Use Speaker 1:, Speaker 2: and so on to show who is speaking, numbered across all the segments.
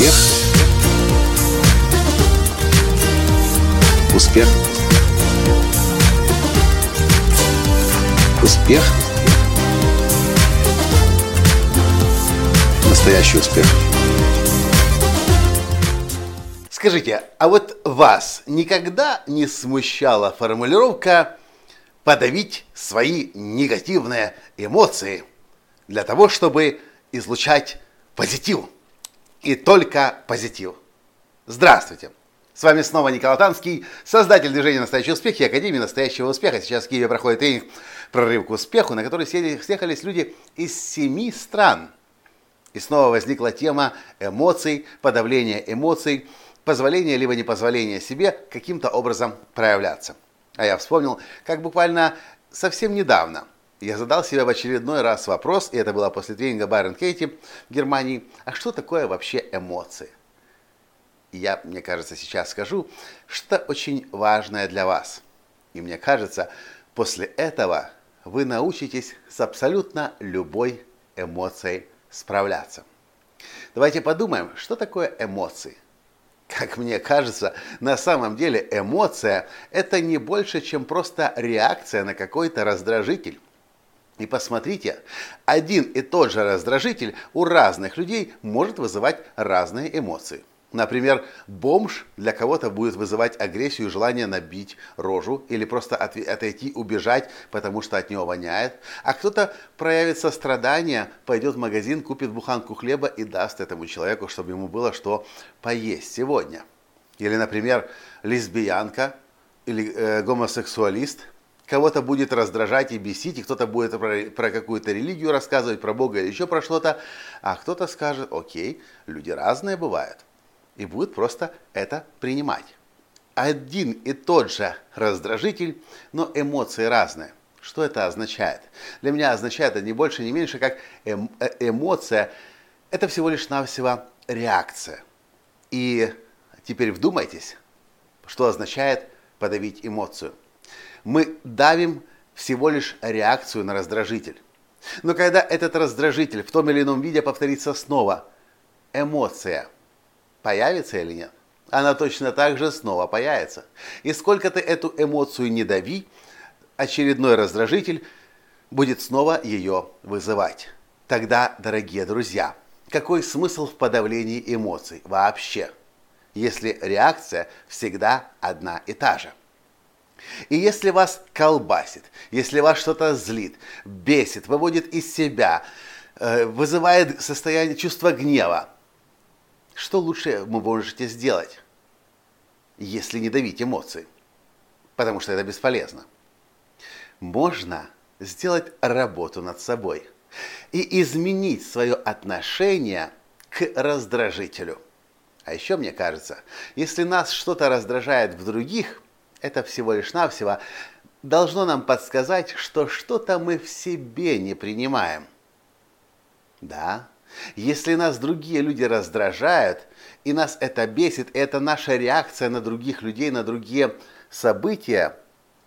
Speaker 1: Успех. Успех. Успех. Настоящий успех.
Speaker 2: Скажите, а вот вас никогда не смущала формулировка подавить свои негативные эмоции для того, чтобы излучать позитив? И только позитив. Здравствуйте! С вами снова Николай Танский, создатель движения «Настоящий успех» и Академии «Настоящего успеха». Сейчас в Киеве проходит тренинг «Прорыв к успеху», на который съехались люди из семи стран. И снова возникла тема эмоций, подавления эмоций, позволения либо непозволения себе каким-то образом проявляться. А я вспомнил, как буквально совсем недавно – я задал себе в очередной раз вопрос, и это было после тренинга Байрон Кейти в Германии, а что такое вообще эмоции? И я, мне кажется, сейчас скажу, что очень важное для вас. И мне кажется, после этого вы научитесь с абсолютно любой эмоцией справляться. Давайте подумаем, что такое эмоции. Как мне кажется, на самом деле эмоция – это не больше, чем просто реакция на какой-то раздражитель. И посмотрите, один и тот же раздражитель у разных людей может вызывать разные эмоции. Например, бомж для кого-то будет вызывать агрессию и желание набить рожу или просто отойти, убежать, потому что от него воняет. А кто-то проявит сострадание, пойдет в магазин, купит буханку хлеба и даст этому человеку, чтобы ему было что поесть сегодня. Или, например, лесбиянка или э, гомосексуалист – кого-то будет раздражать и бесить, и кто-то будет про, про какую-то религию рассказывать, про Бога или еще про что-то, а кто-то скажет, окей, люди разные бывают, и будет просто это принимать. Один и тот же раздражитель, но эмоции разные. Что это означает? Для меня означает это не больше, не меньше, как эм, э, эмоция. Это всего лишь навсего реакция. И теперь вдумайтесь, что означает подавить эмоцию мы давим всего лишь реакцию на раздражитель. Но когда этот раздражитель в том или ином виде повторится снова, эмоция появится или нет? Она точно так же снова появится. И сколько ты эту эмоцию не дави, очередной раздражитель будет снова ее вызывать. Тогда, дорогие друзья, какой смысл в подавлении эмоций вообще, если реакция всегда одна и та же? И если вас колбасит, если вас что-то злит, бесит, выводит из себя, э, вызывает состояние чувства гнева, что лучше вы можете сделать, если не давить эмоции? Потому что это бесполезно. Можно сделать работу над собой и изменить свое отношение к раздражителю. А еще мне кажется, если нас что-то раздражает в других – это всего лишь навсего должно нам подсказать, что что-то мы в себе не принимаем. Да, если нас другие люди раздражают, и нас это бесит, и это наша реакция на других людей, на другие события,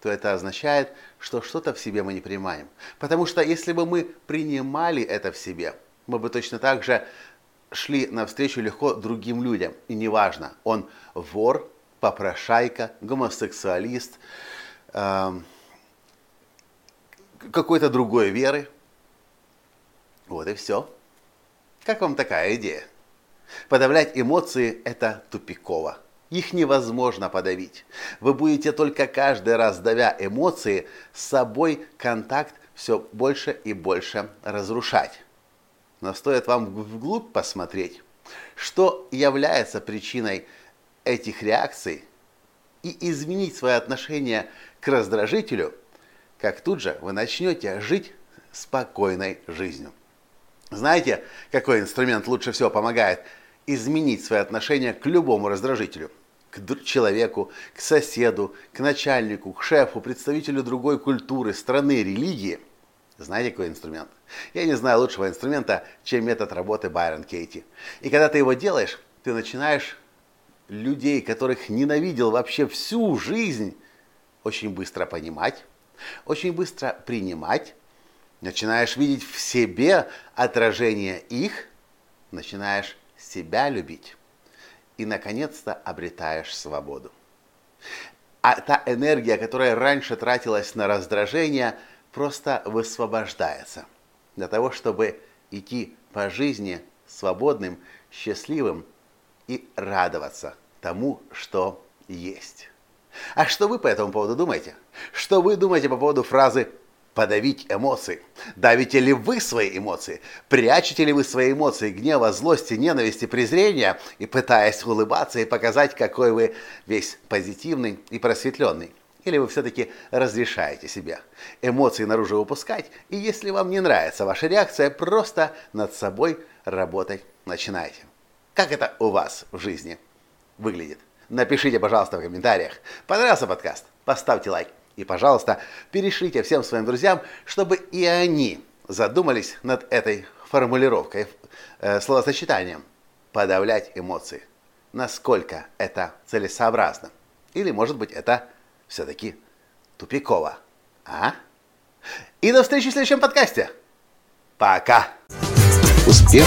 Speaker 2: то это означает, что что-то в себе мы не принимаем. Потому что если бы мы принимали это в себе, мы бы точно так же шли навстречу легко другим людям. И неважно, он вор попрошайка, гомосексуалист, э, какой-то другой веры. Вот и все. Как вам такая идея? Подавлять эмоции – это тупиково. Их невозможно подавить. Вы будете только каждый раз, давя эмоции, с собой контакт все больше и больше разрушать. Но стоит вам вглубь посмотреть, что является причиной этих реакций и изменить свое отношение к раздражителю, как тут же вы начнете жить спокойной жизнью. Знаете, какой инструмент лучше всего помогает изменить свое отношение к любому раздражителю? К человеку, к соседу, к начальнику, к шефу, представителю другой культуры, страны, религии. Знаете, какой инструмент? Я не знаю лучшего инструмента, чем метод работы Байрон Кейти. И когда ты его делаешь, ты начинаешь людей, которых ненавидел вообще всю жизнь, очень быстро понимать, очень быстро принимать, начинаешь видеть в себе отражение их, начинаешь себя любить. и, наконец-то, обретаешь свободу. А та энергия, которая раньше тратилась на раздражение, просто высвобождается для того, чтобы идти по жизни свободным, счастливым и радоваться тому, что есть. А что вы по этому поводу думаете? Что вы думаете по поводу фразы подавить эмоции. Давите ли вы свои эмоции? Прячете ли вы свои эмоции гнева, злости, ненависти, презрения и пытаясь улыбаться и показать, какой вы весь позитивный и просветленный? Или вы все-таки разрешаете себе эмоции наружу выпускать, и если вам не нравится ваша реакция, просто над собой работать начинаете. Как это у вас в жизни выглядит? Напишите, пожалуйста, в комментариях. Понравился подкаст? Поставьте лайк. И, пожалуйста, перешлите всем своим друзьям, чтобы и они задумались над этой формулировкой, э, словосочетанием «подавлять эмоции». Насколько это целесообразно? Или, может быть, это все-таки тупиково? А? И до встречи в следующем подкасте. Пока.
Speaker 1: Успех.